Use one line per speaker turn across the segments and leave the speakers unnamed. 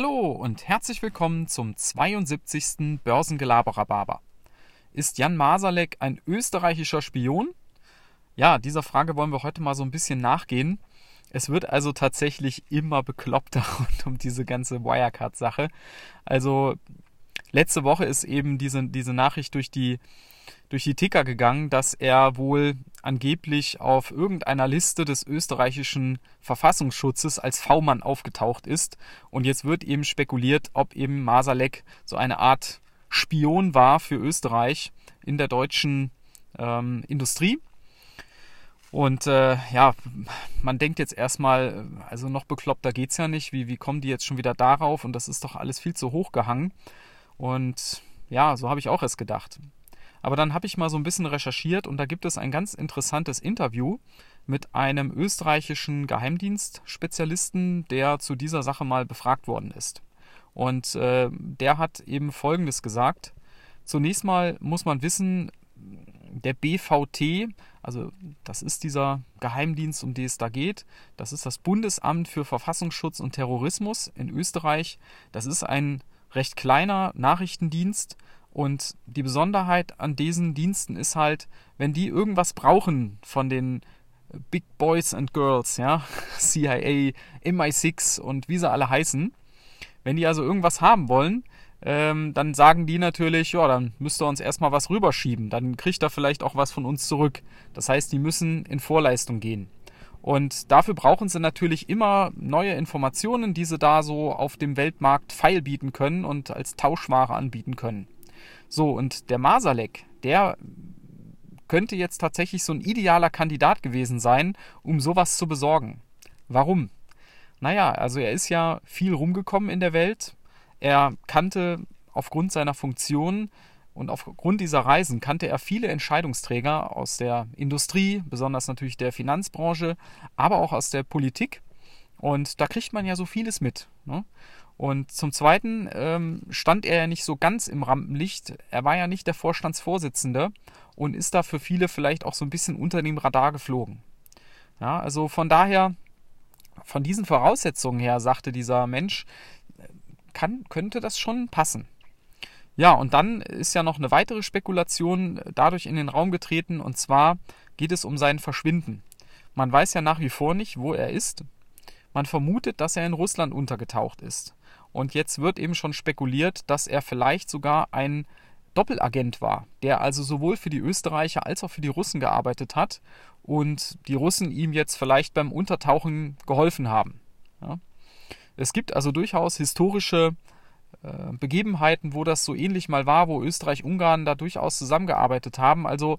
Hallo und herzlich willkommen zum 72. Börsengelaberer Ist Jan Masalek ein österreichischer Spion? Ja, dieser Frage wollen wir heute mal so ein bisschen nachgehen. Es wird also tatsächlich immer bekloppter rund um diese ganze Wirecard-Sache. Also letzte Woche ist eben diese, diese Nachricht durch die, durch die Ticker gegangen, dass er wohl angeblich auf irgendeiner Liste des österreichischen Verfassungsschutzes als V-Mann aufgetaucht ist. Und jetzt wird eben spekuliert, ob eben Masalek so eine Art Spion war für Österreich in der deutschen ähm, Industrie. Und äh, ja, man denkt jetzt erstmal, also noch bekloppter geht es ja nicht. Wie, wie kommen die jetzt schon wieder darauf? Und das ist doch alles viel zu hoch gehangen. Und ja, so habe ich auch erst gedacht. Aber dann habe ich mal so ein bisschen recherchiert und da gibt es ein ganz interessantes Interview mit einem österreichischen Geheimdienstspezialisten, der zu dieser Sache mal befragt worden ist. Und äh, der hat eben Folgendes gesagt. Zunächst mal muss man wissen, der BVT, also das ist dieser Geheimdienst, um den es da geht, das ist das Bundesamt für Verfassungsschutz und Terrorismus in Österreich. Das ist ein recht kleiner Nachrichtendienst und die Besonderheit an diesen Diensten ist halt, wenn die irgendwas brauchen von den Big Boys and Girls, ja, CIA, MI6 und wie sie alle heißen, wenn die also irgendwas haben wollen, ähm, dann sagen die natürlich, ja, dann müsst ihr uns erstmal was rüberschieben, dann kriegt er vielleicht auch was von uns zurück. Das heißt, die müssen in Vorleistung gehen. Und dafür brauchen sie natürlich immer neue Informationen, die sie da so auf dem Weltmarkt feil bieten können und als Tauschware anbieten können. So, und der Masalek, der könnte jetzt tatsächlich so ein idealer Kandidat gewesen sein, um sowas zu besorgen. Warum? Naja, also er ist ja viel rumgekommen in der Welt. Er kannte aufgrund seiner Funktion und aufgrund dieser Reisen kannte er viele Entscheidungsträger aus der Industrie, besonders natürlich der Finanzbranche, aber auch aus der Politik. Und da kriegt man ja so vieles mit. Ne? Und zum Zweiten ähm, stand er ja nicht so ganz im Rampenlicht. Er war ja nicht der Vorstandsvorsitzende und ist da für viele vielleicht auch so ein bisschen unter dem Radar geflogen. Ja, also von daher, von diesen Voraussetzungen her, sagte dieser Mensch, kann, könnte das schon passen. Ja, und dann ist ja noch eine weitere Spekulation dadurch in den Raum getreten, und zwar geht es um sein Verschwinden. Man weiß ja nach wie vor nicht, wo er ist. Man vermutet, dass er in Russland untergetaucht ist. Und jetzt wird eben schon spekuliert, dass er vielleicht sogar ein Doppelagent war, der also sowohl für die Österreicher als auch für die Russen gearbeitet hat und die Russen ihm jetzt vielleicht beim Untertauchen geholfen haben. Ja. Es gibt also durchaus historische äh, Begebenheiten, wo das so ähnlich mal war, wo Österreich-Ungarn da durchaus zusammengearbeitet haben. Also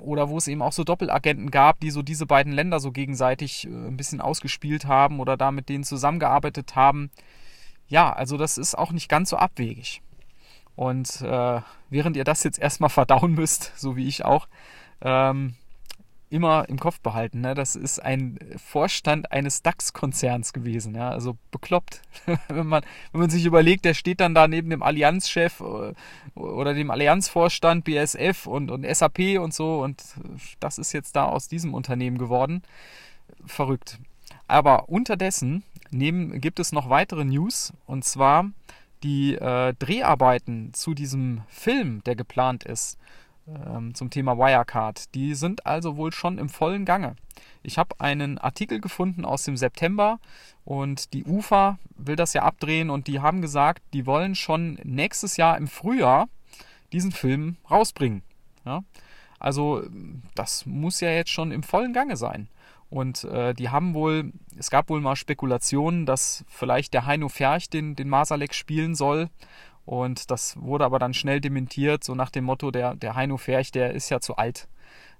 oder wo es eben auch so Doppelagenten gab, die so diese beiden Länder so gegenseitig äh, ein bisschen ausgespielt haben oder da mit denen zusammengearbeitet haben. Ja, also das ist auch nicht ganz so abwegig. Und äh, während ihr das jetzt erstmal verdauen müsst, so wie ich auch, ähm, immer im Kopf behalten. Ne? Das ist ein Vorstand eines DAX-Konzerns gewesen. Ja? Also bekloppt. wenn, man, wenn man sich überlegt, der steht dann da neben dem Allianzchef äh, oder dem Allianzvorstand BSF und, und SAP und so. Und das ist jetzt da aus diesem Unternehmen geworden. Verrückt. Aber unterdessen neben, gibt es noch weitere News. Und zwar die äh, Dreharbeiten zu diesem Film, der geplant ist ähm, zum Thema Wirecard. Die sind also wohl schon im vollen Gange. Ich habe einen Artikel gefunden aus dem September und die UFA will das ja abdrehen und die haben gesagt, die wollen schon nächstes Jahr im Frühjahr diesen Film rausbringen. Ja? Also das muss ja jetzt schon im vollen Gange sein. Und äh, die haben wohl, es gab wohl mal Spekulationen, dass vielleicht der Heino Ferch den, den Masalek spielen soll. Und das wurde aber dann schnell dementiert, so nach dem Motto, der, der Heino Ferch, der ist ja zu alt.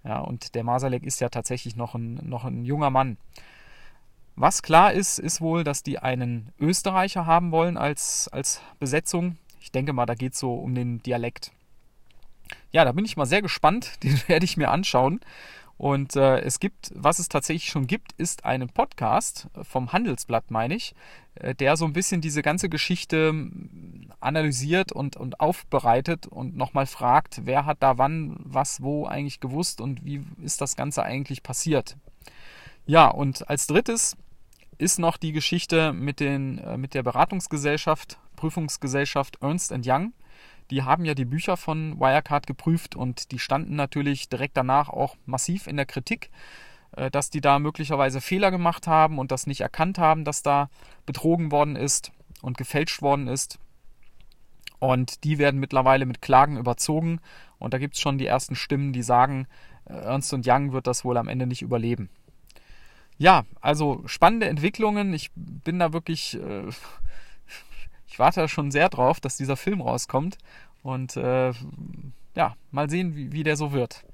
Ja, und der Masalek ist ja tatsächlich noch ein, noch ein junger Mann. Was klar ist, ist wohl, dass die einen Österreicher haben wollen als, als Besetzung. Ich denke mal, da geht es so um den Dialekt. Ja, da bin ich mal sehr gespannt. Den werde ich mir anschauen. Und äh, es gibt, was es tatsächlich schon gibt, ist einen Podcast vom Handelsblatt, meine ich, äh, der so ein bisschen diese ganze Geschichte hm, analysiert und, und aufbereitet und nochmal fragt, wer hat da wann, was, wo eigentlich gewusst und wie ist das Ganze eigentlich passiert. Ja, und als drittes ist noch die Geschichte mit, den, äh, mit der Beratungsgesellschaft, Prüfungsgesellschaft Ernst Young. Die haben ja die Bücher von Wirecard geprüft und die standen natürlich direkt danach auch massiv in der Kritik, äh, dass die da möglicherweise Fehler gemacht haben und das nicht erkannt haben, dass da betrogen worden ist und gefälscht worden ist. Und die werden mittlerweile mit Klagen überzogen. Und da gibt es schon die ersten Stimmen, die sagen, äh, Ernst Young wird das wohl am Ende nicht überleben. Ja, also spannende Entwicklungen. Ich bin da wirklich, äh, warte schon sehr drauf, dass dieser Film rauskommt. Und äh, ja, mal sehen, wie, wie der so wird.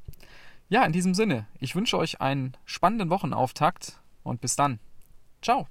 Ja, in diesem Sinne, ich wünsche euch einen spannenden Wochenauftakt und bis dann. Ciao.